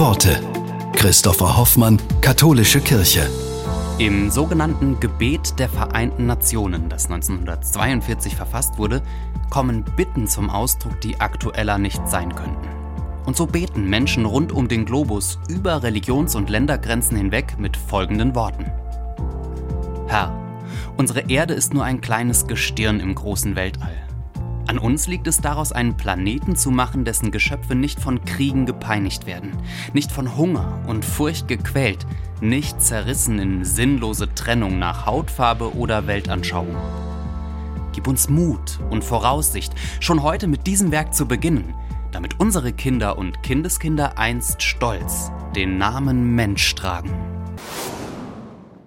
Worte. Christopher Hoffmann, Katholische Kirche. Im sogenannten Gebet der Vereinten Nationen, das 1942 verfasst wurde, kommen Bitten zum Ausdruck, die aktueller nicht sein könnten. Und so beten Menschen rund um den Globus über Religions- und Ländergrenzen hinweg mit folgenden Worten. Herr, unsere Erde ist nur ein kleines Gestirn im großen Weltall. An uns liegt es daraus, einen Planeten zu machen, dessen Geschöpfe nicht von Kriegen gepeinigt werden, nicht von Hunger und Furcht gequält, nicht zerrissen in sinnlose Trennung nach Hautfarbe oder Weltanschauung. Gib uns Mut und Voraussicht, schon heute mit diesem Werk zu beginnen, damit unsere Kinder und Kindeskinder einst stolz den Namen Mensch tragen.